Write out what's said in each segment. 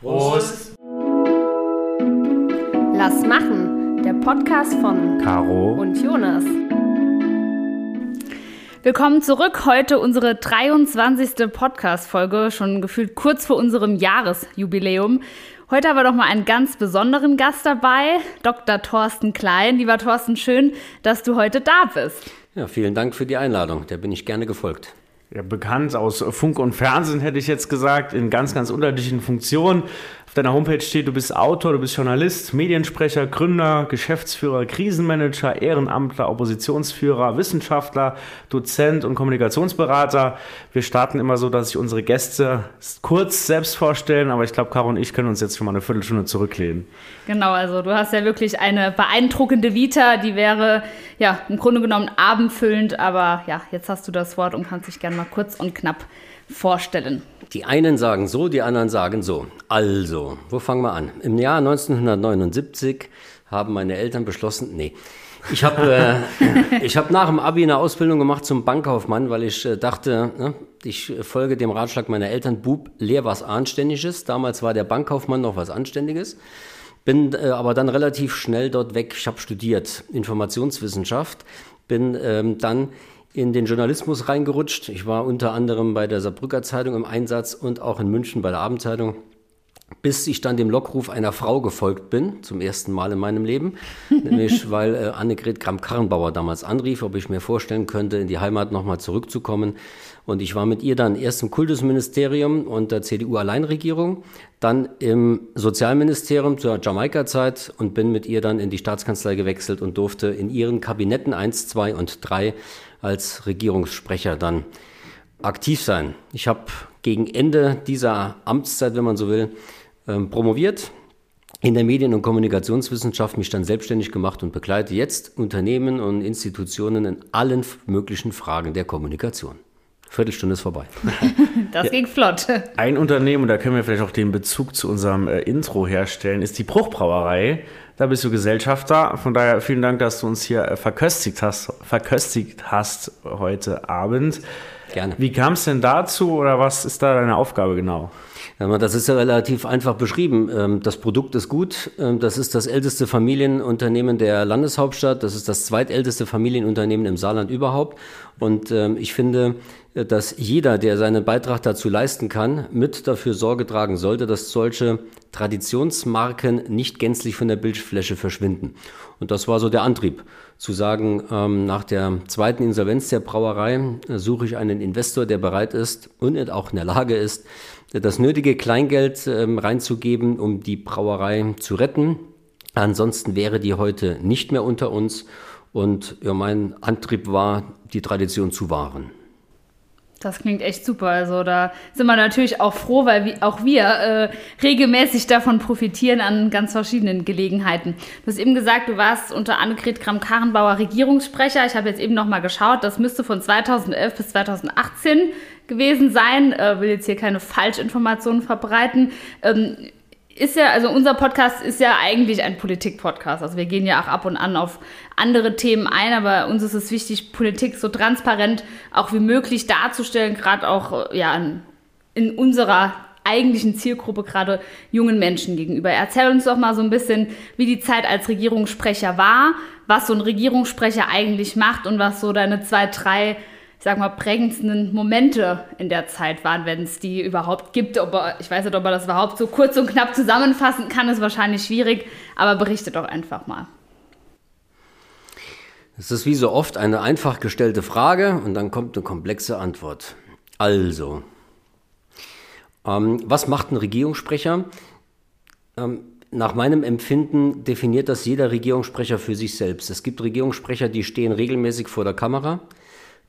Prost. Lass machen, der Podcast von Caro und Jonas. Willkommen zurück. Heute unsere 23. Podcast-Folge, schon gefühlt kurz vor unserem Jahresjubiläum. Heute haben wir doch mal einen ganz besonderen Gast dabei, Dr. Thorsten Klein. Lieber Thorsten, schön, dass du heute da bist. Ja, vielen Dank für die Einladung. Der bin ich gerne gefolgt. Ja, bekannt aus Funk und Fernsehen, hätte ich jetzt gesagt, in ganz, ganz unterschiedlichen Funktionen deiner Homepage steht, du bist Autor, du bist Journalist, Mediensprecher, Gründer, Geschäftsführer, Krisenmanager, Ehrenamtler, Oppositionsführer, Wissenschaftler, Dozent und Kommunikationsberater. Wir starten immer so, dass sich unsere Gäste kurz selbst vorstellen, aber ich glaube, Caro und ich können uns jetzt schon mal eine Viertelstunde zurücklehnen. Genau, also du hast ja wirklich eine beeindruckende Vita, die wäre ja im Grunde genommen abendfüllend, aber ja, jetzt hast du das Wort und kannst dich gerne mal kurz und knapp vorstellen. Die einen sagen so, die anderen sagen so. Also, wo fangen wir an? Im Jahr 1979 haben meine Eltern beschlossen, nee, ich habe äh, hab nach dem Abi eine Ausbildung gemacht zum Bankkaufmann, weil ich äh, dachte, ne, ich folge dem Ratschlag meiner Eltern, Bub, lehr was Anständiges. Damals war der Bankkaufmann noch was Anständiges. Bin äh, aber dann relativ schnell dort weg. Ich habe studiert Informationswissenschaft, bin ähm, dann in den Journalismus reingerutscht. Ich war unter anderem bei der Saarbrücker Zeitung im Einsatz und auch in München bei der Abendzeitung, bis ich dann dem Lockruf einer Frau gefolgt bin, zum ersten Mal in meinem Leben. Nämlich, weil äh, Annegret Kramp-Karrenbauer damals anrief, ob ich mir vorstellen könnte, in die Heimat nochmal zurückzukommen. Und ich war mit ihr dann erst im Kultusministerium und der CDU-Alleinregierung, dann im Sozialministerium zur Jamaika-Zeit und bin mit ihr dann in die Staatskanzlei gewechselt und durfte in ihren Kabinetten 1, 2 und 3 als Regierungssprecher dann aktiv sein. Ich habe gegen Ende dieser Amtszeit, wenn man so will, ähm, promoviert in der Medien- und Kommunikationswissenschaft, mich dann selbstständig gemacht und begleite jetzt Unternehmen und Institutionen in allen möglichen Fragen der Kommunikation. Viertelstunde ist vorbei. Das ging flott. Ein Unternehmen, und da können wir vielleicht auch den Bezug zu unserem äh, Intro herstellen, ist die Bruchbrauerei. Da bist du Gesellschafter. Von daher vielen Dank, dass du uns hier äh, verköstigt hast, verköstigt hast heute Abend. Gerne. Wie kam es denn dazu oder was ist da deine Aufgabe genau? Das ist ja relativ einfach beschrieben. Ähm, das Produkt ist gut. Ähm, das ist das älteste Familienunternehmen der Landeshauptstadt. Das ist das zweitälteste Familienunternehmen im Saarland überhaupt. Und ähm, ich finde, dass jeder, der seinen Beitrag dazu leisten kann, mit dafür Sorge tragen sollte, dass solche Traditionsmarken nicht gänzlich von der Bildfläche verschwinden. Und das war so der Antrieb, zu sagen, nach der zweiten Insolvenz der Brauerei äh, suche ich einen Investor, der bereit ist und auch in der Lage ist, das nötige Kleingeld ähm, reinzugeben, um die Brauerei zu retten. Ansonsten wäre die heute nicht mehr unter uns. Und ja, mein Antrieb war, die Tradition zu wahren. Das klingt echt super. Also da sind wir natürlich auch froh, weil wir, auch wir äh, regelmäßig davon profitieren an ganz verschiedenen Gelegenheiten. Du hast eben gesagt, du warst unter Annegret Kramp-Karrenbauer Regierungssprecher. Ich habe jetzt eben noch mal geschaut, das müsste von 2011 bis 2018 gewesen sein. Äh, will jetzt hier keine Falschinformationen verbreiten. Ähm, ist ja, also unser Podcast ist ja eigentlich ein Politik-Podcast. Also wir gehen ja auch ab und an auf andere Themen ein, aber uns ist es wichtig, Politik so transparent auch wie möglich darzustellen, gerade auch ja, in, in unserer eigentlichen Zielgruppe, gerade jungen Menschen gegenüber. Erzähl uns doch mal so ein bisschen, wie die Zeit als Regierungssprecher war, was so ein Regierungssprecher eigentlich macht und was so deine zwei, drei ich sag mal, prägendsten Momente in der Zeit waren, wenn es die überhaupt gibt. Ob er, ich weiß nicht, ob man das überhaupt so kurz und knapp zusammenfassen kann, ist wahrscheinlich schwierig, aber berichte doch einfach mal. Es ist wie so oft eine einfach gestellte Frage und dann kommt eine komplexe Antwort. Also, ähm, was macht ein Regierungssprecher? Ähm, nach meinem Empfinden definiert das jeder Regierungssprecher für sich selbst. Es gibt Regierungssprecher, die stehen regelmäßig vor der Kamera.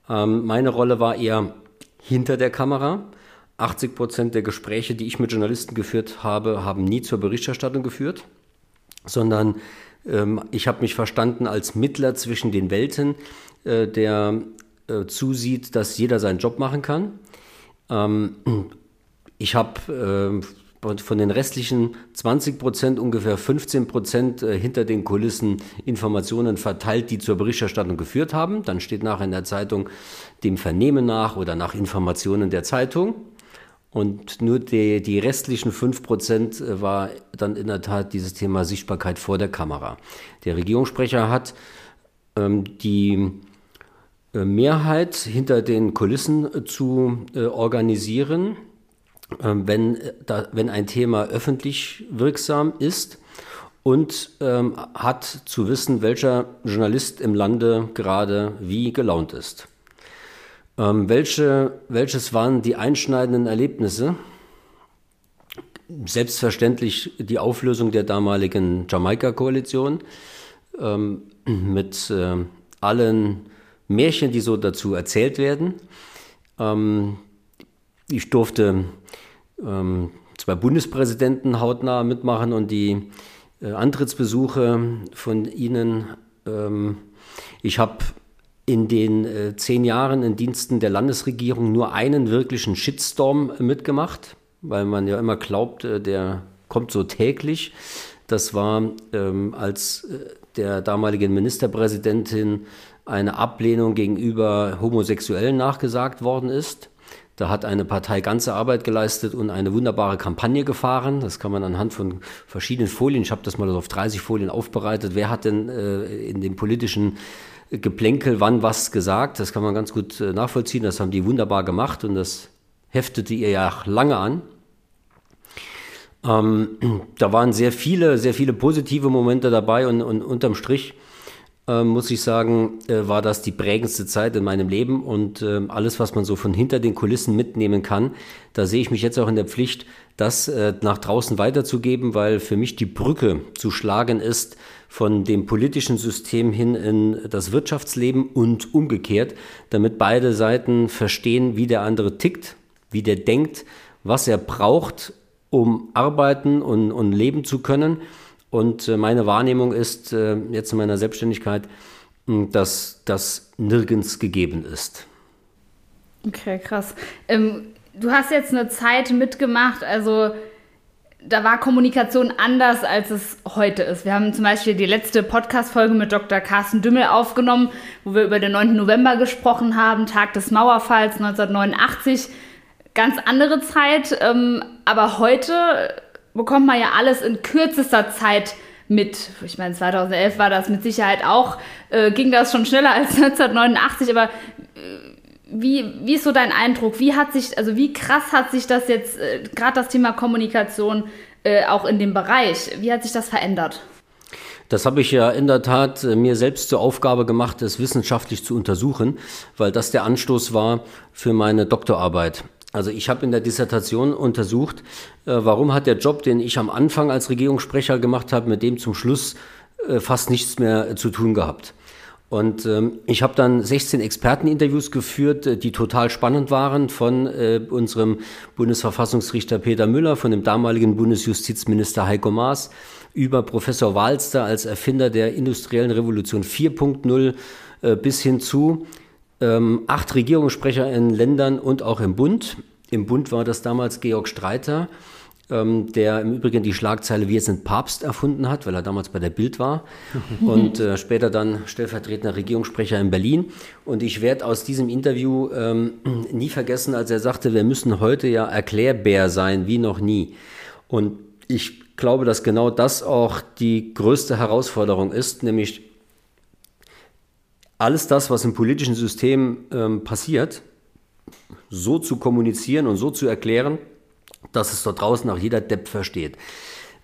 Ähm, meine Rolle war eher hinter der Kamera. 80 Prozent der Gespräche, die ich mit Journalisten geführt habe, haben nie zur Berichterstattung geführt, sondern ähm, ich habe mich verstanden als Mittler zwischen den Welten, äh, der äh, zusieht, dass jeder seinen Job machen kann. Ähm, ich habe äh, von den restlichen 20 Prozent ungefähr 15 Prozent äh, hinter den Kulissen Informationen verteilt, die zur Berichterstattung geführt haben. Dann steht nachher in der Zeitung dem Vernehmen nach oder nach Informationen der Zeitung. Und nur die, die restlichen 5% äh, war dann in der Tat dieses Thema Sichtbarkeit vor der Kamera. Der Regierungssprecher hat ähm, die äh, Mehrheit hinter den Kulissen zu äh, organisieren, wenn, da, wenn ein Thema öffentlich wirksam ist und ähm, hat zu wissen, welcher Journalist im Lande gerade wie gelaunt ist. Ähm, welche, welches waren die einschneidenden Erlebnisse? Selbstverständlich die Auflösung der damaligen Jamaika-Koalition ähm, mit äh, allen Märchen, die so dazu erzählt werden. Ähm, ich durfte ähm, zwei Bundespräsidenten hautnah mitmachen und die äh, Antrittsbesuche von ihnen. Ähm, ich habe in den äh, zehn Jahren in Diensten der Landesregierung nur einen wirklichen Shitstorm mitgemacht, weil man ja immer glaubt, äh, der kommt so täglich. Das war, ähm, als äh, der damaligen Ministerpräsidentin eine Ablehnung gegenüber Homosexuellen nachgesagt worden ist. Da hat eine Partei ganze Arbeit geleistet und eine wunderbare Kampagne gefahren. Das kann man anhand von verschiedenen Folien, ich habe das mal auf 30 Folien aufbereitet, wer hat denn äh, in dem politischen Geplänkel wann was gesagt. Das kann man ganz gut äh, nachvollziehen. Das haben die wunderbar gemacht und das heftete ihr ja lange an. Ähm, da waren sehr viele, sehr viele positive Momente dabei und, und unterm Strich äh, muss ich sagen, äh, war das die prägendste Zeit in meinem Leben und äh, alles, was man so von hinter den Kulissen mitnehmen kann, da sehe ich mich jetzt auch in der Pflicht, das äh, nach draußen weiterzugeben, weil für mich die Brücke zu schlagen ist von dem politischen System hin in das Wirtschaftsleben und umgekehrt, damit beide Seiten verstehen, wie der andere tickt, wie der denkt, was er braucht, um arbeiten und, und leben zu können und äh, meine Wahrnehmung ist äh, jetzt in meiner Selbstständigkeit, hm, dass das nirgends gegeben ist. Okay, krass. Ähm, du hast jetzt eine Zeit mitgemacht, also da war Kommunikation anders, als es heute ist. Wir haben zum Beispiel die letzte Podcast-Folge mit Dr. Carsten Dümmel aufgenommen, wo wir über den 9. November gesprochen haben, Tag des Mauerfalls 1989. Ganz andere Zeit, ähm, aber heute bekommt man ja alles in kürzester Zeit mit. Ich meine, 2011 war das mit Sicherheit auch, äh, ging das schon schneller als 1989, aber äh, wie, wie ist so dein Eindruck? Wie hat sich, also wie krass hat sich das jetzt, äh, gerade das Thema Kommunikation, äh, auch in dem Bereich, wie hat sich das verändert? Das habe ich ja in der Tat äh, mir selbst zur Aufgabe gemacht, es wissenschaftlich zu untersuchen, weil das der Anstoß war für meine Doktorarbeit. Also ich habe in der Dissertation untersucht, äh, warum hat der Job, den ich am Anfang als Regierungssprecher gemacht habe, mit dem zum Schluss äh, fast nichts mehr zu tun gehabt. Und ähm, ich habe dann 16 Experteninterviews geführt, äh, die total spannend waren, von äh, unserem Bundesverfassungsrichter Peter Müller, von dem damaligen Bundesjustizminister Heiko Maas, über Professor Walster als Erfinder der industriellen Revolution 4.0 äh, bis hin zu ähm, acht Regierungssprecher in Ländern und auch im Bund. Im Bund war das damals Georg Streiter, ähm, der im Übrigen die Schlagzeile Wir sind Papst erfunden hat, weil er damals bei der Bild war und äh, später dann stellvertretender Regierungssprecher in Berlin. Und ich werde aus diesem Interview ähm, nie vergessen, als er sagte, wir müssen heute ja erklärbär sein wie noch nie. Und ich glaube, dass genau das auch die größte Herausforderung ist, nämlich alles das, was im politischen System ähm, passiert, so zu kommunizieren und so zu erklären, dass es dort draußen auch jeder Depp versteht.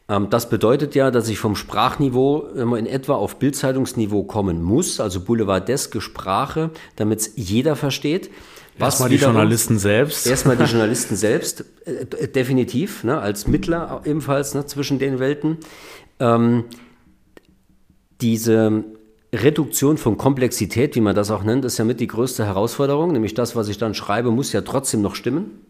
Ähm, das bedeutet ja, dass ich vom Sprachniveau immer in etwa auf Bildzeitungsniveau kommen muss, also boulevardeske Sprache, damit es jeder versteht. Erstmal die Journalisten selbst. Erstmal die Journalisten selbst, äh, definitiv, ne, als Mittler ebenfalls ne, zwischen den Welten. Ähm, diese Reduktion von Komplexität, wie man das auch nennt, ist ja mit die größte Herausforderung, nämlich das, was ich dann schreibe, muss ja trotzdem noch stimmen.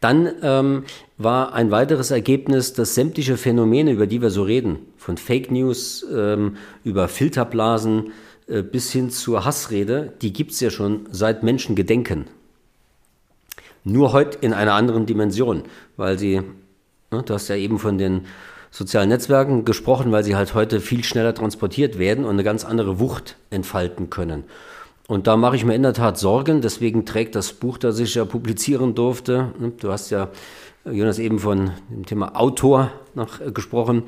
Dann ähm, war ein weiteres Ergebnis, dass sämtliche Phänomene, über die wir so reden, von Fake News ähm, über Filterblasen äh, bis hin zur Hassrede, die gibt es ja schon seit Menschen gedenken. Nur heute in einer anderen Dimension, weil sie, ne, du hast ja eben von den sozialen Netzwerken gesprochen, weil sie halt heute viel schneller transportiert werden und eine ganz andere Wucht entfalten können. Und da mache ich mir in der Tat Sorgen. Deswegen trägt das Buch, das ich ja publizieren durfte, ne, du hast ja, Jonas, eben von dem Thema Autor noch äh, gesprochen,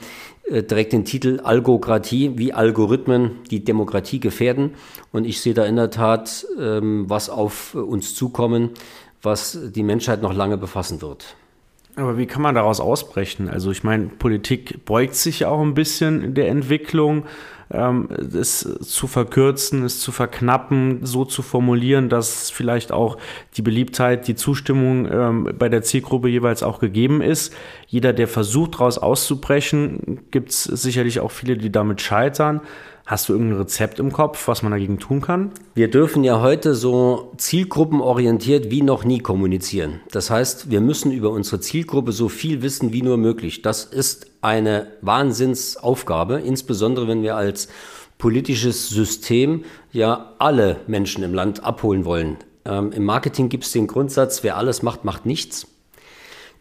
äh, trägt den Titel Algokratie, wie Algorithmen die Demokratie gefährden. Und ich sehe da in der Tat ähm, was auf uns zukommen, was die Menschheit noch lange befassen wird. Aber wie kann man daraus ausbrechen? Also ich meine, Politik beugt sich auch ein bisschen der Entwicklung, ähm, es zu verkürzen, es zu verknappen, so zu formulieren, dass vielleicht auch die Beliebtheit, die Zustimmung ähm, bei der Zielgruppe jeweils auch gegeben ist. Jeder, der versucht, daraus auszubrechen, gibt es sicherlich auch viele, die damit scheitern. Hast du irgendein Rezept im Kopf, was man dagegen tun kann? Wir dürfen ja heute so zielgruppenorientiert wie noch nie kommunizieren. Das heißt, wir müssen über unsere Zielgruppe so viel wissen wie nur möglich. Das ist eine Wahnsinnsaufgabe, insbesondere wenn wir als politisches System ja alle Menschen im Land abholen wollen. Ähm, Im Marketing gibt es den Grundsatz, wer alles macht, macht nichts.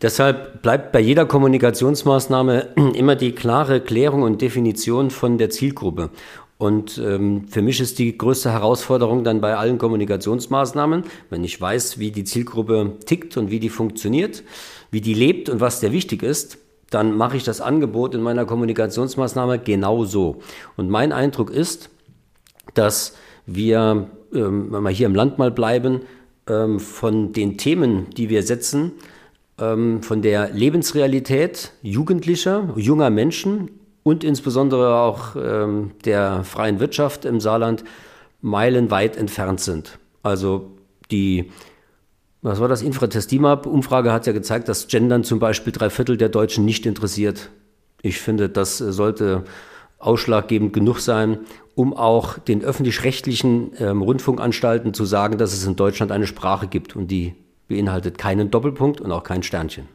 Deshalb bleibt bei jeder Kommunikationsmaßnahme immer die klare Klärung und Definition von der Zielgruppe. Und ähm, für mich ist die größte Herausforderung dann bei allen Kommunikationsmaßnahmen, wenn ich weiß, wie die Zielgruppe tickt und wie die funktioniert, wie die lebt und was der wichtig ist, dann mache ich das Angebot in meiner Kommunikationsmaßnahme genau so. Und mein Eindruck ist, dass wir, ähm, wenn wir hier im Land mal bleiben, ähm, von den Themen, die wir setzen, ähm, von der Lebensrealität Jugendlicher, junger Menschen und insbesondere auch ähm, der freien Wirtschaft im Saarland meilenweit entfernt sind. Also die, was war das, Infratestimab-Umfrage hat ja gezeigt, dass Gendern zum Beispiel drei Viertel der Deutschen nicht interessiert. Ich finde, das sollte ausschlaggebend genug sein, um auch den öffentlich-rechtlichen ähm, Rundfunkanstalten zu sagen, dass es in Deutschland eine Sprache gibt und die beinhaltet keinen Doppelpunkt und auch kein Sternchen.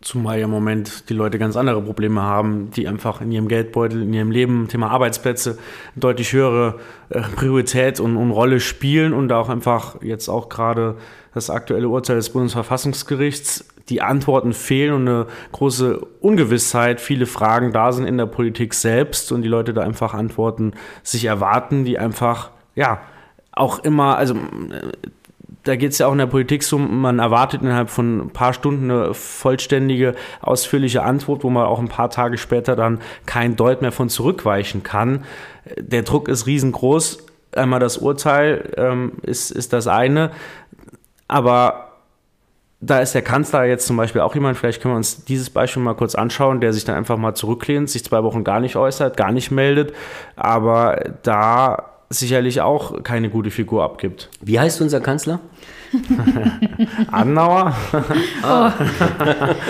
Zumal im Moment die Leute ganz andere Probleme haben, die einfach in ihrem Geldbeutel, in ihrem Leben, Thema Arbeitsplätze, deutlich höhere äh, Priorität und, und Rolle spielen und auch einfach jetzt auch gerade das aktuelle Urteil des Bundesverfassungsgerichts, die Antworten fehlen und eine große Ungewissheit, viele Fragen da sind in der Politik selbst und die Leute da einfach Antworten sich erwarten, die einfach, ja, auch immer, also da geht es ja auch in der Politik so, man erwartet innerhalb von ein paar Stunden eine vollständige, ausführliche Antwort, wo man auch ein paar Tage später dann kein Deut mehr von zurückweichen kann. Der Druck ist riesengroß. Einmal das Urteil ähm, ist, ist das eine, aber da ist der Kanzler jetzt zum Beispiel auch jemand, vielleicht können wir uns dieses Beispiel mal kurz anschauen, der sich dann einfach mal zurücklehnt, sich zwei Wochen gar nicht äußert, gar nicht meldet, aber da sicherlich auch keine gute Figur abgibt. Wie heißt unser Kanzler? Annauer. ah.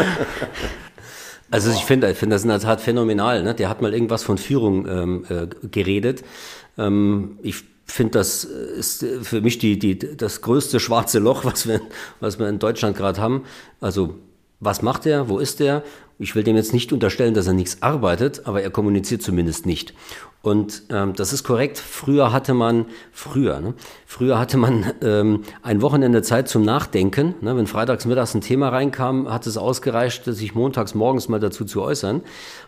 Also ich finde ich find das in der Tat phänomenal. Ne? Der hat mal irgendwas von Führung ähm, äh, geredet. Ähm, ich finde, das ist für mich die, die, das größte schwarze Loch, was wir, was wir in Deutschland gerade haben. Also was macht er? Wo ist er? Ich will dem jetzt nicht unterstellen, dass er nichts arbeitet, aber er kommuniziert zumindest nicht. Und ähm, das ist korrekt. Früher hatte man, früher, ne? früher hatte man ähm, ein Wochenende Zeit zum Nachdenken. Ne? Wenn freitags mittags ein Thema reinkam, hat es ausgereicht, sich montags morgens mal dazu zu äußern.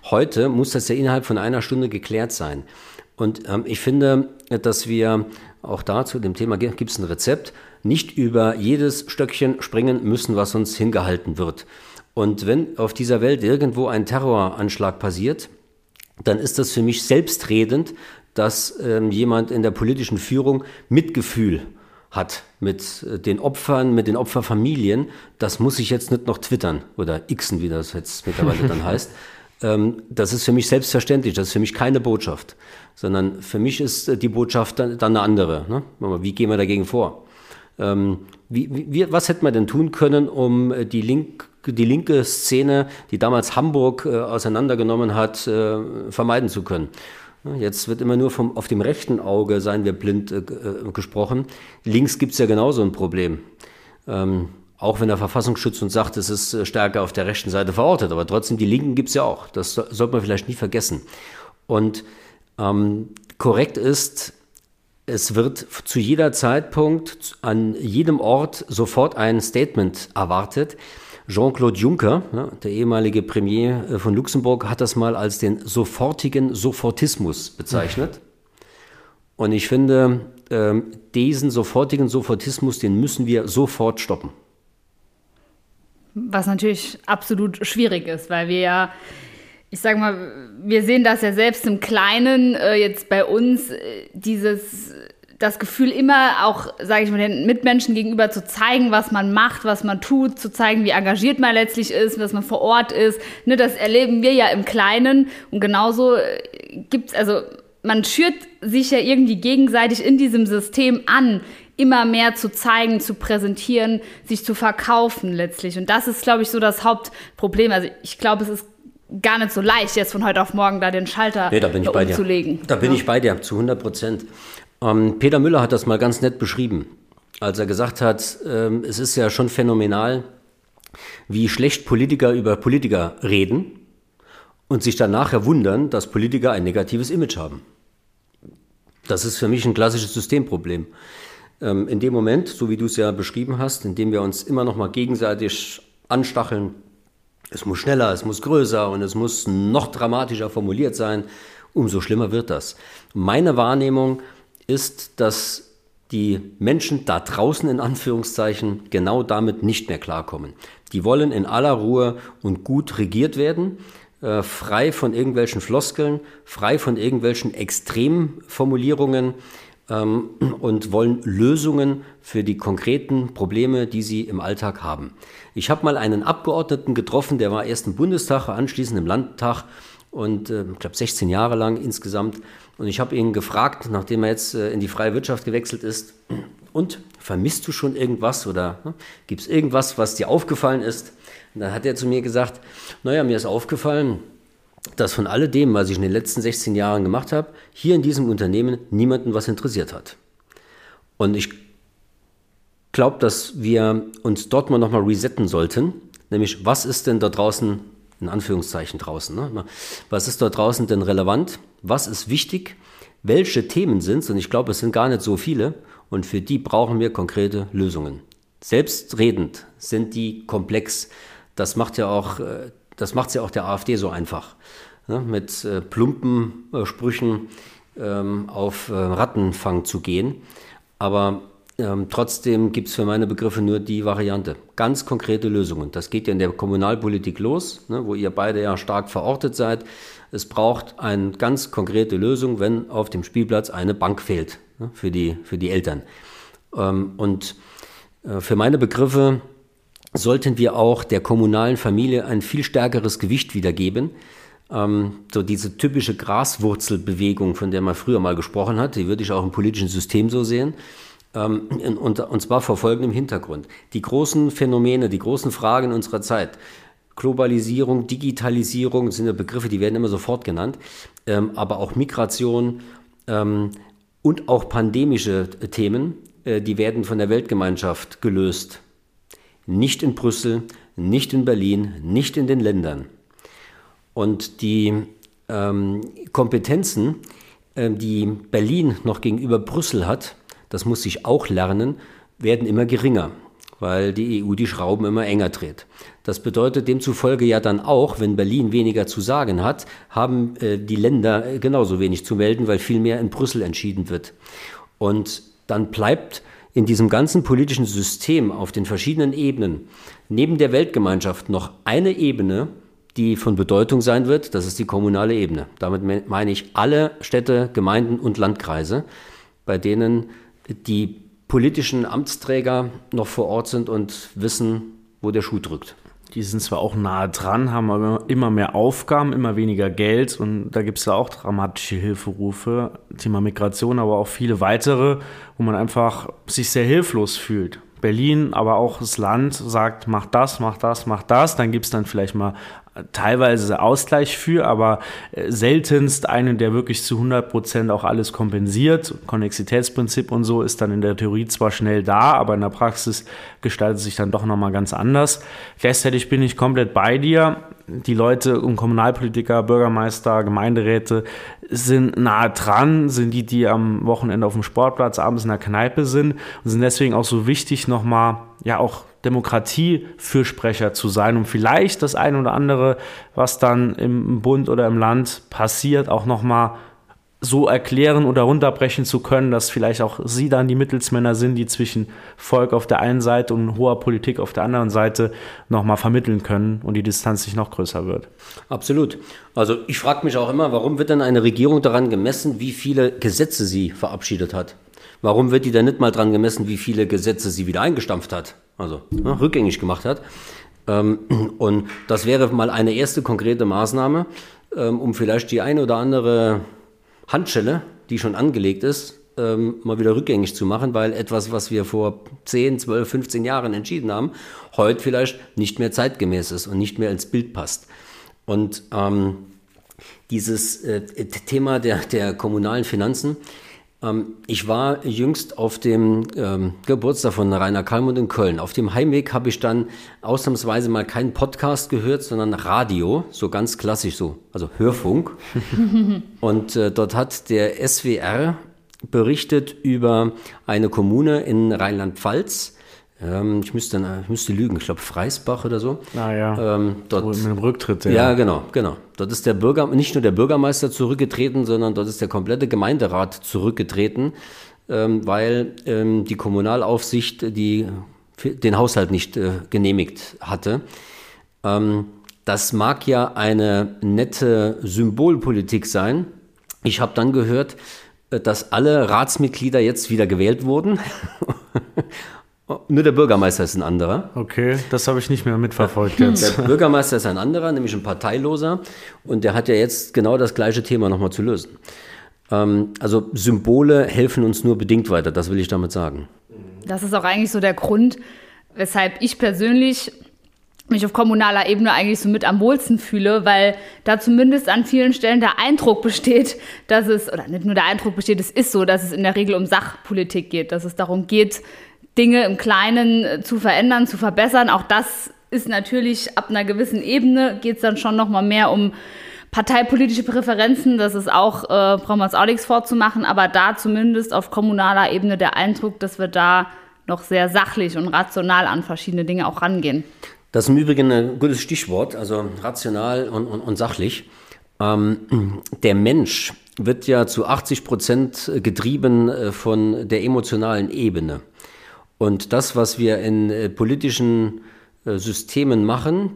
Heute muss das ja innerhalb von einer Stunde geklärt sein. Und ähm, ich finde, dass wir auch dazu dem Thema gibt es ein Rezept, nicht über jedes Stöckchen springen müssen, was uns hingehalten wird. Und wenn auf dieser Welt irgendwo ein Terroranschlag passiert, dann ist das für mich selbstredend, dass ähm, jemand in der politischen Führung Mitgefühl hat mit äh, den Opfern, mit den Opferfamilien. Das muss ich jetzt nicht noch twittern oder xen, wie das jetzt mittlerweile dann heißt. Ähm, das ist für mich selbstverständlich, das ist für mich keine Botschaft, sondern für mich ist äh, die Botschaft dann, dann eine andere. Ne? Wie gehen wir dagegen vor? Ähm, wie, wie, was hätte man denn tun können, um äh, die Link die linke Szene, die damals Hamburg äh, auseinandergenommen hat, äh, vermeiden zu können. Jetzt wird immer nur vom, auf dem rechten Auge, seien wir blind, äh, äh gesprochen. Links gibt es ja genauso ein Problem. Ähm, auch wenn der Verfassungsschutz uns sagt, es ist äh, stärker auf der rechten Seite verortet, aber trotzdem, die Linken gibt es ja auch. Das so, sollte man vielleicht nie vergessen. Und ähm, korrekt ist, es wird zu jeder Zeitpunkt an jedem Ort sofort ein Statement erwartet. Jean-Claude Juncker, der ehemalige Premier äh, von Luxemburg, hat das mal als den sofortigen Sofortismus bezeichnet. Und ich finde, ähm, diesen sofortigen Sofortismus, den müssen wir sofort stoppen. Was natürlich absolut schwierig ist, weil wir ja, ich sage mal, wir sehen das ja selbst im Kleinen, äh, jetzt bei uns, äh, dieses das Gefühl immer auch, sage ich mal, den Mitmenschen gegenüber zu zeigen, was man macht, was man tut, zu zeigen, wie engagiert man letztlich ist, dass man vor Ort ist. Ne, das erleben wir ja im Kleinen und genauso äh, gibt es, also man schürt sich ja irgendwie gegenseitig in diesem System an, immer mehr zu zeigen, zu präsentieren, sich zu verkaufen letztlich. Und das ist, glaube ich, so das Hauptproblem. Also ich glaube, es ist gar nicht so leicht, jetzt von heute auf morgen da den Schalter nee, da bin ich bei umzulegen. Dir. Da bin ja. ich bei dir, zu 100 Prozent. Ähm, Peter Müller hat das mal ganz nett beschrieben, als er gesagt hat, ähm, es ist ja schon phänomenal, wie schlecht Politiker über Politiker reden und sich dann nachher wundern, dass Politiker ein negatives Image haben. Das ist für mich ein klassisches Systemproblem. Ähm, in dem Moment, so wie du es ja beschrieben hast, in dem wir uns immer noch mal gegenseitig anstacheln, es muss schneller, es muss größer und es muss noch dramatischer formuliert sein, umso schlimmer wird das. Meine Wahrnehmung ist, dass die Menschen da draußen in Anführungszeichen genau damit nicht mehr klarkommen. Die wollen in aller Ruhe und gut regiert werden äh, frei von irgendwelchen Floskeln, frei von irgendwelchen Extremformulierungen ähm, und wollen Lösungen für die konkreten Probleme, die sie im Alltag haben. Ich habe mal einen Abgeordneten getroffen, der war erst im Bundestag, anschließend im Landtag und äh, ich glaube 16 Jahre lang insgesamt. Und ich habe ihn gefragt, nachdem er jetzt äh, in die freie Wirtschaft gewechselt ist, und vermisst du schon irgendwas oder ne, gibt es irgendwas, was dir aufgefallen ist? Und dann hat er zu mir gesagt, naja, mir ist aufgefallen, dass von alledem, was ich in den letzten 16 Jahren gemacht habe, hier in diesem Unternehmen niemanden was interessiert hat. Und ich glaube, dass wir uns dort mal nochmal resetten sollten, nämlich was ist denn da draußen, in Anführungszeichen draußen, ne? was ist dort draußen denn relevant, was ist wichtig, welche Themen sind es, und ich glaube, es sind gar nicht so viele, und für die brauchen wir konkrete Lösungen. Selbstredend sind die komplex. Das macht ja auch, äh, das macht ja auch der AfD so einfach. Ne? Mit äh, plumpen äh, Sprüchen ähm, auf äh, Rattenfang zu gehen. Aber ähm, trotzdem gibt es für meine Begriffe nur die Variante. Ganz konkrete Lösungen. Das geht ja in der Kommunalpolitik los, ne, wo ihr beide ja stark verortet seid. Es braucht eine ganz konkrete Lösung, wenn auf dem Spielplatz eine Bank fehlt ne, für, die, für die Eltern. Ähm, und äh, für meine Begriffe sollten wir auch der kommunalen Familie ein viel stärkeres Gewicht wiedergeben. Ähm, so diese typische Graswurzelbewegung, von der man früher mal gesprochen hat, die würde ich auch im politischen System so sehen. Ähm, und, und zwar vor folgendem Hintergrund. Die großen Phänomene, die großen Fragen unserer Zeit, Globalisierung, Digitalisierung, sind ja Begriffe, die werden immer sofort genannt, ähm, aber auch Migration ähm, und auch pandemische Themen, äh, die werden von der Weltgemeinschaft gelöst. Nicht in Brüssel, nicht in Berlin, nicht in den Ländern. Und die ähm, Kompetenzen, äh, die Berlin noch gegenüber Brüssel hat, das muss sich auch lernen, werden immer geringer, weil die EU die Schrauben immer enger dreht. Das bedeutet demzufolge ja dann auch, wenn Berlin weniger zu sagen hat, haben äh, die Länder äh, genauso wenig zu melden, weil viel mehr in Brüssel entschieden wird. Und dann bleibt in diesem ganzen politischen System auf den verschiedenen Ebenen neben der Weltgemeinschaft noch eine Ebene, die von Bedeutung sein wird, das ist die kommunale Ebene. Damit meine ich alle Städte, Gemeinden und Landkreise, bei denen die politischen Amtsträger noch vor Ort sind und wissen, wo der Schuh drückt. Die sind zwar auch nahe dran, haben aber immer mehr Aufgaben, immer weniger Geld und da gibt es ja auch dramatische Hilferufe, Thema Migration, aber auch viele weitere, wo man einfach sich sehr hilflos fühlt. Berlin, aber auch das Land sagt, mach das, mach das, mach das. Dann gibt es dann vielleicht mal teilweise Ausgleich für, aber äh, seltenst einen, der wirklich zu 100 Prozent auch alles kompensiert. Konnexitätsprinzip und so ist dann in der Theorie zwar schnell da, aber in der Praxis gestaltet sich dann doch nochmal ganz anders. Gleichzeitig bin ich komplett bei dir. Die Leute und Kommunalpolitiker, Bürgermeister, Gemeinderäte sind nahe dran, sind die, die am Wochenende auf dem Sportplatz abends in der Kneipe sind und sind deswegen auch so wichtig, nochmal, ja, auch Demokratiefürsprecher zu sein, um vielleicht das eine oder andere, was dann im Bund oder im Land passiert, auch nochmal so erklären oder runterbrechen zu können, dass vielleicht auch Sie dann die Mittelsmänner sind, die zwischen Volk auf der einen Seite und hoher Politik auf der anderen Seite nochmal vermitteln können und die Distanz nicht noch größer wird. Absolut. Also ich frage mich auch immer, warum wird denn eine Regierung daran gemessen, wie viele Gesetze sie verabschiedet hat? Warum wird die denn nicht mal daran gemessen, wie viele Gesetze sie wieder eingestampft hat? Also ne, rückgängig gemacht hat. Ähm, und das wäre mal eine erste konkrete Maßnahme, ähm, um vielleicht die eine oder andere Handschelle, die schon angelegt ist, ähm, mal wieder rückgängig zu machen, weil etwas, was wir vor 10, 12, 15 Jahren entschieden haben, heute vielleicht nicht mehr zeitgemäß ist und nicht mehr ins Bild passt. Und ähm, dieses äh, Thema der, der kommunalen Finanzen, ich war jüngst auf dem ähm, Geburtstag von Rainer Kalmund in Köln. Auf dem Heimweg habe ich dann ausnahmsweise mal keinen Podcast gehört, sondern Radio, so ganz klassisch so, also Hörfunk. Und äh, dort hat der SWR berichtet über eine Kommune in Rheinland-Pfalz, ähm, ich, müsste, ich müsste lügen, ich glaube Freisbach oder so. Ah, ähm, dort, mit dem Rücktritt. Ja. ja, genau, genau. Dort ist der Bürger, nicht nur der Bürgermeister zurückgetreten, sondern dort ist der komplette Gemeinderat zurückgetreten, ähm, weil ähm, die Kommunalaufsicht die, den Haushalt nicht äh, genehmigt hatte. Ähm, das mag ja eine nette Symbolpolitik sein. Ich habe dann gehört, äh, dass alle Ratsmitglieder jetzt wieder gewählt wurden Nur der Bürgermeister ist ein anderer. Okay, das habe ich nicht mehr mitverfolgt jetzt. Der Bürgermeister ist ein anderer, nämlich ein Parteiloser. Und der hat ja jetzt genau das gleiche Thema nochmal zu lösen. Ähm, also Symbole helfen uns nur bedingt weiter, das will ich damit sagen. Das ist auch eigentlich so der Grund, weshalb ich persönlich mich auf kommunaler Ebene eigentlich so mit am wohlsten fühle, weil da zumindest an vielen Stellen der Eindruck besteht, dass es, oder nicht nur der Eindruck besteht, es ist so, dass es in der Regel um Sachpolitik geht, dass es darum geht, Dinge im Kleinen äh, zu verändern, zu verbessern. Auch das ist natürlich ab einer gewissen Ebene geht es dann schon noch mal mehr um parteipolitische Präferenzen. Das ist auch, äh, brauchen wir uns auch nichts vorzumachen, aber da zumindest auf kommunaler Ebene der Eindruck, dass wir da noch sehr sachlich und rational an verschiedene Dinge auch rangehen. Das ist im Übrigen ein gutes Stichwort, also rational und, und, und sachlich. Ähm, der Mensch wird ja zu 80 Prozent getrieben äh, von der emotionalen Ebene. Und das, was wir in äh, politischen äh, Systemen machen,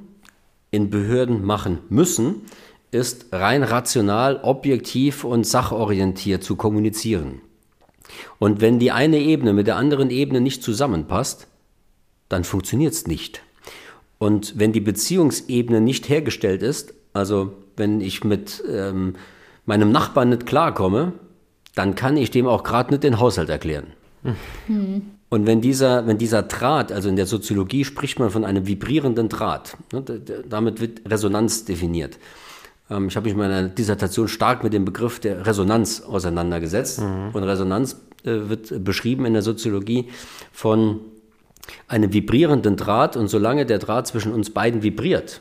in Behörden machen müssen, ist rein rational, objektiv und sachorientiert zu kommunizieren. Und wenn die eine Ebene mit der anderen Ebene nicht zusammenpasst, dann funktioniert es nicht. Und wenn die Beziehungsebene nicht hergestellt ist, also wenn ich mit ähm, meinem Nachbarn nicht klarkomme, dann kann ich dem auch gerade nicht den Haushalt erklären. Hm. Und wenn dieser, wenn dieser Draht, also in der Soziologie spricht man von einem vibrierenden Draht, ne, damit wird Resonanz definiert. Ähm, ich habe mich in meiner Dissertation stark mit dem Begriff der Resonanz auseinandergesetzt. Mhm. Und Resonanz äh, wird beschrieben in der Soziologie von einem vibrierenden Draht. Und solange der Draht zwischen uns beiden vibriert,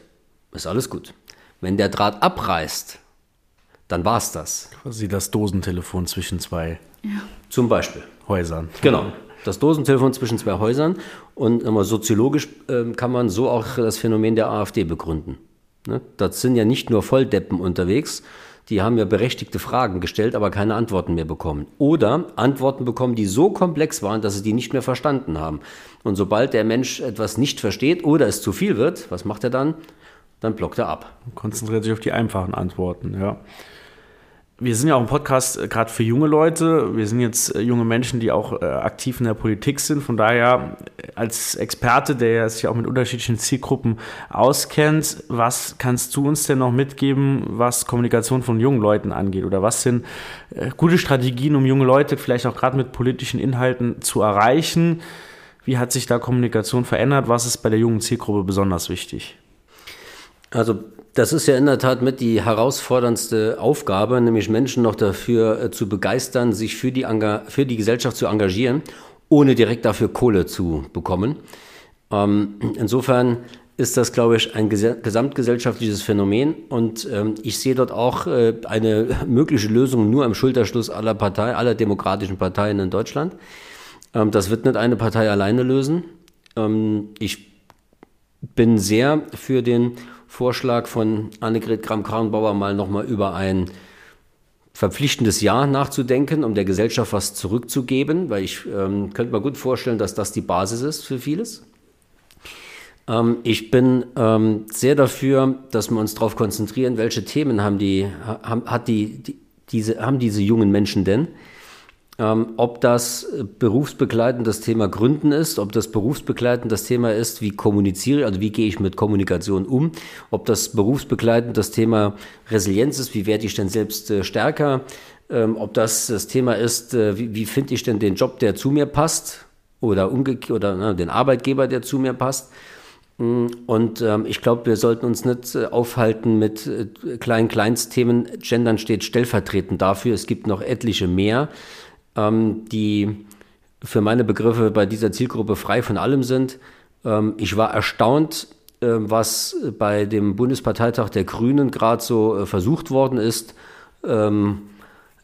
ist alles gut. Wenn der Draht abreißt, dann war es das. Quasi das Dosentelefon zwischen zwei. Ja. Zum Beispiel. Häusern. Genau das Dosentelefon zwischen zwei Häusern. Und immer soziologisch äh, kann man so auch das Phänomen der AfD begründen. Ne? Das sind ja nicht nur Volldeppen unterwegs, die haben ja berechtigte Fragen gestellt, aber keine Antworten mehr bekommen. Oder Antworten bekommen, die so komplex waren, dass sie die nicht mehr verstanden haben. Und sobald der Mensch etwas nicht versteht oder es zu viel wird, was macht er dann? Dann blockt er ab. Konzentriert sich auf die einfachen Antworten, ja wir sind ja auch ein Podcast äh, gerade für junge Leute. Wir sind jetzt äh, junge Menschen, die auch äh, aktiv in der Politik sind. Von daher, als Experte, der sich auch mit unterschiedlichen Zielgruppen auskennt, was kannst du uns denn noch mitgeben, was Kommunikation von jungen Leuten angeht? Oder was sind gute Strategien, um junge Leute vielleicht auch gerade mit politischen Inhalten zu erreichen? Wie hat sich da Kommunikation verändert? Was ist bei der jungen Zielgruppe besonders wichtig? Also das ist ja in der Tat mit die herausforderndste Aufgabe, nämlich Menschen noch dafür äh, zu begeistern, sich für die, für die Gesellschaft zu engagieren, ohne direkt dafür Kohle zu bekommen. Ähm, insofern ist das, glaube ich, ein gesamtgesellschaftliches Phänomen und ähm, ich sehe dort auch äh, eine mögliche Lösung nur im Schulterschluss aller Parteien, aller demokratischen Parteien in Deutschland. Ähm, das wird nicht eine Partei alleine lösen. Ähm, ich bin sehr für den Vorschlag von Annegret Kramp-Karrenbauer mal nochmal über ein verpflichtendes Jahr nachzudenken, um der Gesellschaft was zurückzugeben, weil ich ähm, könnte mir gut vorstellen, dass das die Basis ist für vieles. Ähm, ich bin ähm, sehr dafür, dass wir uns darauf konzentrieren, welche Themen haben die, haben, hat die, die, diese, haben diese jungen Menschen denn? Ähm, ob das berufsbegleitend das Thema Gründen ist, ob das berufsbegleitend das Thema ist, wie kommuniziere, also wie gehe ich mit Kommunikation um, ob das berufsbegleitend das Thema Resilienz ist, wie werde ich denn selbst äh, stärker, ähm, ob das das Thema ist, äh, wie, wie finde ich denn den Job, der zu mir passt oder, oder ne, den Arbeitgeber, der zu mir passt. Mm, und ähm, ich glaube, wir sollten uns nicht äh, aufhalten mit äh, kleinen Kleinstthemen. Gendern steht stellvertretend dafür. Es gibt noch etliche mehr ähm, die für meine Begriffe bei dieser Zielgruppe frei von allem sind. Ähm, ich war erstaunt, äh, was bei dem Bundesparteitag der Grünen gerade so äh, versucht worden ist, ähm,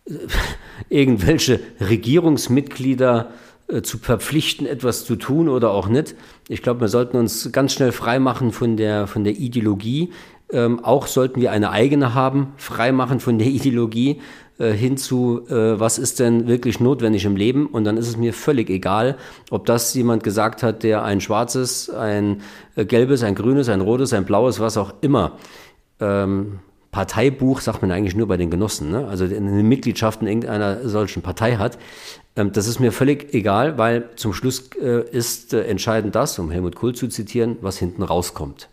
irgendwelche Regierungsmitglieder äh, zu verpflichten, etwas zu tun oder auch nicht. Ich glaube, wir sollten uns ganz schnell freimachen von der, von der Ideologie. Ähm, auch sollten wir eine eigene haben, freimachen von der Ideologie, äh, hinzu, äh, was ist denn wirklich notwendig im Leben? Und dann ist es mir völlig egal, ob das jemand gesagt hat, der ein schwarzes, ein äh, gelbes, ein grünes, ein rotes, ein blaues, was auch immer. Ähm, Parteibuch sagt man eigentlich nur bei den Genossen, ne? also eine Mitgliedschaft in irgendeiner solchen Partei hat. Ähm, das ist mir völlig egal, weil zum Schluss äh, ist äh, entscheidend das, um Helmut Kohl zu zitieren, was hinten rauskommt.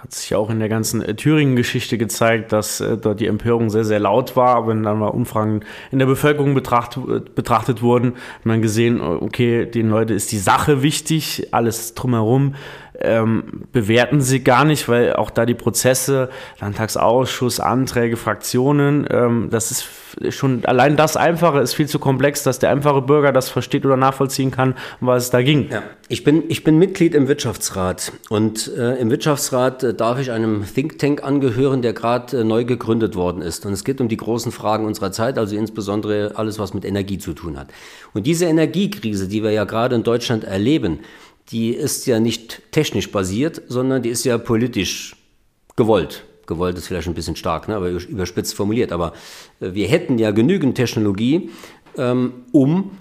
Hat sich auch in der ganzen äh, Thüringen-Geschichte gezeigt, dass äh, dort die Empörung sehr, sehr laut war. Wenn dann mal Umfragen in der Bevölkerung betracht, äh, betrachtet wurden, hat man gesehen, okay, den Leuten ist die Sache wichtig, alles drumherum ähm, bewerten sie gar nicht, weil auch da die Prozesse, Landtagsausschuss, Anträge, Fraktionen, ähm, das ist schon allein das Einfache ist viel zu komplex, dass der einfache Bürger das versteht oder nachvollziehen kann, was es da ging. Ja. Ich, bin, ich bin Mitglied im Wirtschaftsrat und äh, im Wirtschaftsrat äh, darf ich einem Think Tank angehören, der gerade äh, neu gegründet worden ist. Und es geht um die großen Fragen unserer Zeit, also insbesondere alles, was mit Energie zu tun hat. Und diese Energiekrise, die wir ja gerade in Deutschland erleben, die ist ja nicht technisch basiert, sondern die ist ja politisch gewollt. Gewollt ist vielleicht ein bisschen stark, ne, aber überspitzt formuliert. Aber äh, wir hätten ja genügend Technologie, ähm, um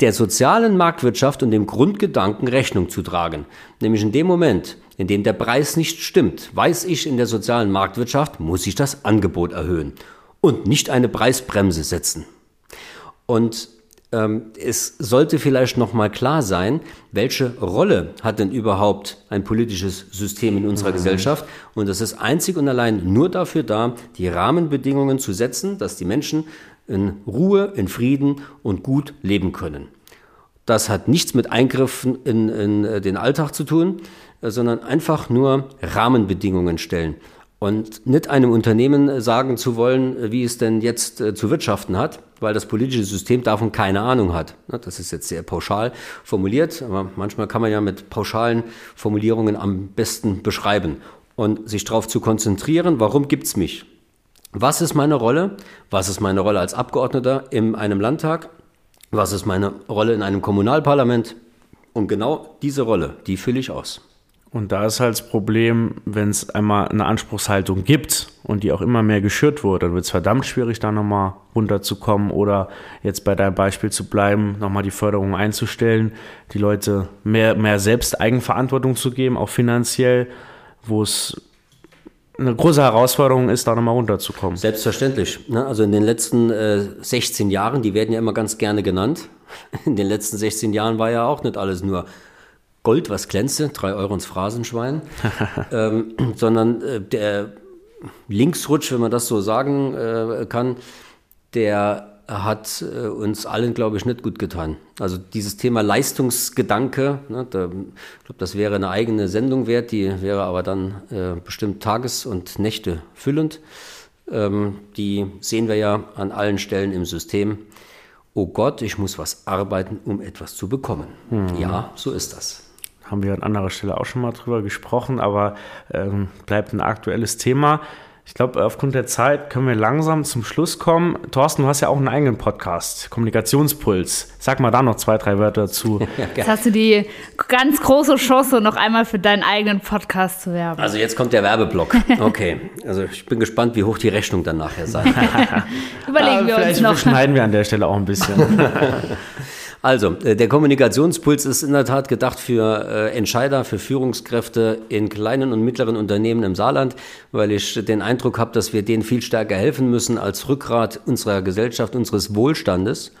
der sozialen Marktwirtschaft und dem Grundgedanken Rechnung zu tragen. Nämlich in dem Moment, in dem der Preis nicht stimmt, weiß ich, in der sozialen Marktwirtschaft muss ich das Angebot erhöhen und nicht eine Preisbremse setzen. Und es sollte vielleicht noch mal klar sein, welche Rolle hat denn überhaupt ein politisches System in unserer mhm. Gesellschaft? Und das ist einzig und allein nur dafür da, die Rahmenbedingungen zu setzen, dass die Menschen in Ruhe, in Frieden und gut leben können. Das hat nichts mit Eingriffen in, in äh, den Alltag zu tun, äh, sondern einfach nur Rahmenbedingungen stellen. Und nicht einem Unternehmen sagen zu wollen, äh, wie es denn jetzt zu wirtschaften hat, weil das politische System davon keine Ahnung hat. Das ist jetzt sehr pauschal formuliert, aber manchmal kann man ja mit pauschalen Formulierungen am besten beschreiben und sich darauf zu konzentrieren, warum gibt es mich? Was ist meine Rolle? Was ist meine Rolle als Abgeordneter in einem Landtag? Was ist meine Rolle in einem Kommunalparlament? Und genau diese Rolle, die fülle ich aus. Und da ist halt das Problem, wenn es einmal eine Anspruchshaltung gibt und die auch immer mehr geschürt wurde, dann wird es verdammt schwierig, da nochmal runterzukommen oder jetzt bei deinem Beispiel zu bleiben, nochmal die Förderung einzustellen, die Leute mehr, mehr selbst Eigenverantwortung zu geben, auch finanziell, wo es eine große Herausforderung ist, da nochmal runterzukommen. Selbstverständlich. Ne? Also in den letzten äh, 16 Jahren, die werden ja immer ganz gerne genannt, in den letzten 16 Jahren war ja auch nicht alles nur Gold, was glänzte, drei Euro ins Phrasenschwein, ähm, sondern äh, der Linksrutsch, wenn man das so sagen äh, kann, der hat äh, uns allen, glaube ich, nicht gut getan. Also dieses Thema Leistungsgedanke, ne, da, ich glaube, das wäre eine eigene Sendung wert, die wäre aber dann äh, bestimmt Tages- und Nächte füllend. Ähm, die sehen wir ja an allen Stellen im System. Oh Gott, ich muss was arbeiten, um etwas zu bekommen. Mhm. Ja, so ist das haben wir an anderer Stelle auch schon mal drüber gesprochen, aber ähm, bleibt ein aktuelles Thema. Ich glaube, aufgrund der Zeit können wir langsam zum Schluss kommen. Thorsten, du hast ja auch einen eigenen Podcast, Kommunikationspuls. Sag mal da noch zwei, drei Wörter dazu. Jetzt hast du die ganz große Chance, noch einmal für deinen eigenen Podcast zu werben. Also jetzt kommt der Werbeblock. Okay, also ich bin gespannt, wie hoch die Rechnung dann nachher sein Überlegen wir uns Vielleicht noch. schneiden wir an der Stelle auch ein bisschen. Also, äh, der Kommunikationspuls ist in der Tat gedacht für äh, Entscheider, für Führungskräfte in kleinen und mittleren Unternehmen im Saarland, weil ich den Eindruck habe, dass wir denen viel stärker helfen müssen als Rückgrat unserer Gesellschaft, unseres Wohlstandes.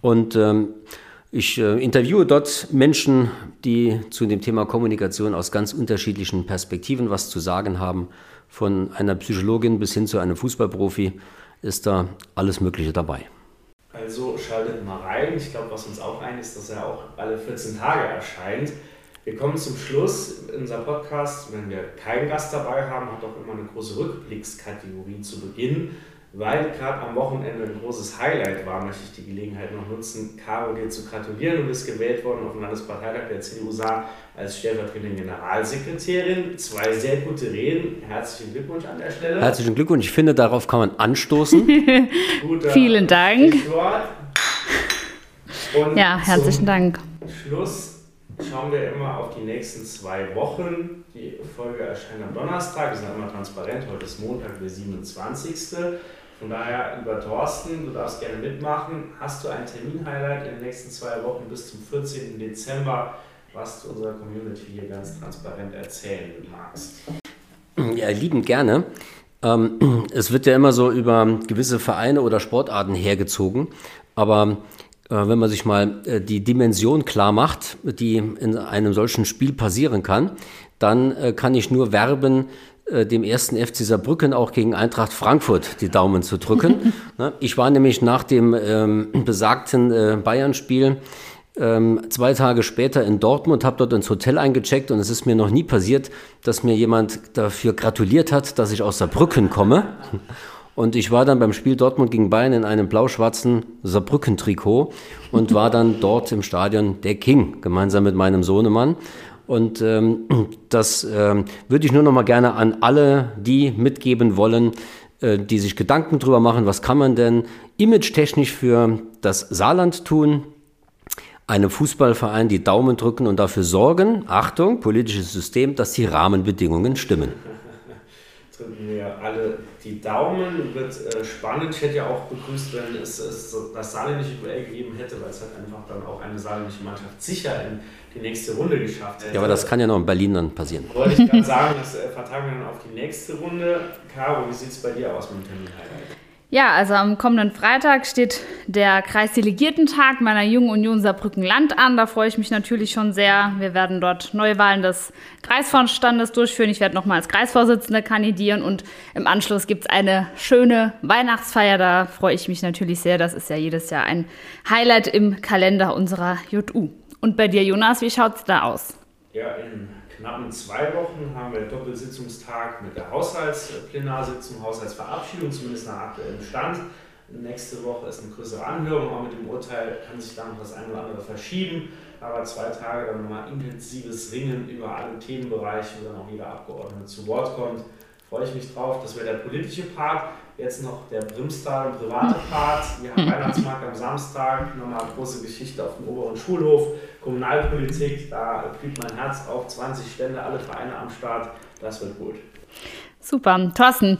Und ähm, ich äh, interviewe dort Menschen, die zu dem Thema Kommunikation aus ganz unterschiedlichen Perspektiven was zu sagen haben. Von einer Psychologin bis hin zu einem Fußballprofi ist da alles Mögliche dabei. Also schaltet mal rein. Ich glaube, was uns auch ein ist, dass er auch alle 14 Tage erscheint. Wir kommen zum Schluss in unserem Podcast. Wenn wir keinen Gast dabei haben, hat auch immer eine große Rückblickskategorie zu Beginn. Weil gerade am Wochenende ein großes Highlight war, möchte ich die Gelegenheit noch nutzen, Caro dir zu gratulieren. Du bist gewählt worden auf dem Landesparteitag der CDU Saar als stellvertretende Generalsekretärin. Zwei sehr gute Reden. Herzlichen Glückwunsch an der Stelle. Herzlichen Glückwunsch. Ich finde, darauf kann man anstoßen. Vielen Dank. Stichwort. Und Ja, herzlichen zum Dank. Schluss schauen wir immer auf die nächsten zwei Wochen. Die Folge erscheint am Donnerstag, wir sind immer transparent. Heute ist Montag, der 27. Von daher, lieber Thorsten, du darfst gerne mitmachen. Hast du ein Termin-Highlight in den nächsten zwei Wochen bis zum 14. Dezember, was du unserer Community hier ganz transparent erzählen magst? Ja, liebend gerne. Ähm, es wird ja immer so über gewisse Vereine oder Sportarten hergezogen, aber wenn man sich mal äh, die Dimension klar macht, die in einem solchen Spiel passieren kann, dann äh, kann ich nur werben, äh, dem ersten FC Saarbrücken auch gegen Eintracht Frankfurt die Daumen zu drücken. Ne? ich war nämlich nach dem ähm, besagten äh, Bayern-Spiel ähm, zwei Tage später in Dortmund, habe dort ins Hotel eingecheckt und es ist mir noch nie passiert, dass mir jemand dafür gratuliert hat, dass ich aus Saarbrücken komme. Und ich war dann beim Spiel Dortmund gegen Bayern in einem blau-schwarzen Saarbrücken-Trikot und war dann dort im Stadion der King, gemeinsam mit meinem Sohnemann. Und ähm, das ähm, würde ich nur noch mal gerne an alle, die mitgeben wollen, äh, die sich Gedanken drüber machen, was kann man denn image-technisch für das Saarland tun, einem Fußballverein die Daumen drücken und dafür sorgen, Achtung, politisches System, dass die Rahmenbedingungen stimmen. Drücken wir alle die Daumen. Wird äh, spannend. Ich hätte ja auch begrüßt, wenn es, es das saarländische Duell gegeben hätte, weil es halt einfach dann auch eine saarländische Mannschaft sicher in die nächste Runde geschafft hätte. Ja, aber das kann ja noch in Berlin dann passieren. Wollte ich gerade sagen, das äh, vertagen wir dann auf die nächste Runde. Caro, wie sieht es bei dir aus mit dem Termin-Highlight? Ja, also am kommenden Freitag steht der Kreisdelegiertentag meiner Jungen Union Saarbrücken Land an. Da freue ich mich natürlich schon sehr. Wir werden dort Neuwahlen des Kreisvorstandes durchführen. Ich werde nochmal als Kreisvorsitzende kandidieren und im Anschluss gibt es eine schöne Weihnachtsfeier. Da freue ich mich natürlich sehr. Das ist ja jedes Jahr ein Highlight im Kalender unserer JU. Und bei dir, Jonas, wie schaut es da aus? Ja, in knappen zwei Wochen haben wir Doppelsitzungstag mit der Haushaltsplenarsitzung, Haushaltsverabschiedung, zumindest nach aktuellem Stand. Nächste Woche ist eine größere Anhörung, auch mit dem Urteil kann sich da noch das eine oder andere verschieben. Aber zwei Tage dann nochmal intensives Ringen über alle Themenbereiche, wo dann auch jeder Abgeordnete zu Wort kommt. Freue ich mich drauf. Das wäre der politische Part. Jetzt noch der Brimstal und private Part. Wir haben Weihnachtsmarkt am Samstag, nochmal große Geschichte auf dem oberen Schulhof. Kommunalpolitik, da blüht mein Herz auf. 20 Stände, alle Vereine am Start. Das wird gut. Super. Thorsten,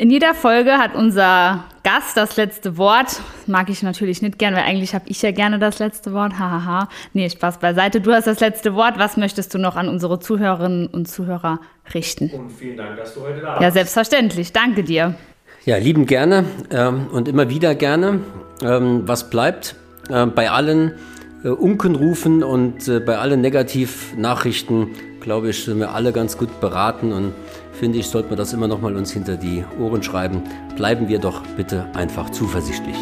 in jeder Folge hat unser Gast das letzte Wort. Mag ich natürlich nicht gern, weil eigentlich habe ich ja gerne das letzte Wort. Hahaha. nee, Spaß beiseite. Du hast das letzte Wort. Was möchtest du noch an unsere Zuhörerinnen und Zuhörer richten? Und vielen Dank, dass du heute da Ja, warst. selbstverständlich. Danke dir. Ja, lieben gerne ähm, und immer wieder gerne. Ähm, was bleibt äh, bei allen äh, Unkenrufen und äh, bei allen Negativnachrichten, glaube ich, sind wir alle ganz gut beraten und finde ich, sollten wir das immer noch mal uns hinter die Ohren schreiben. Bleiben wir doch bitte einfach zuversichtlich.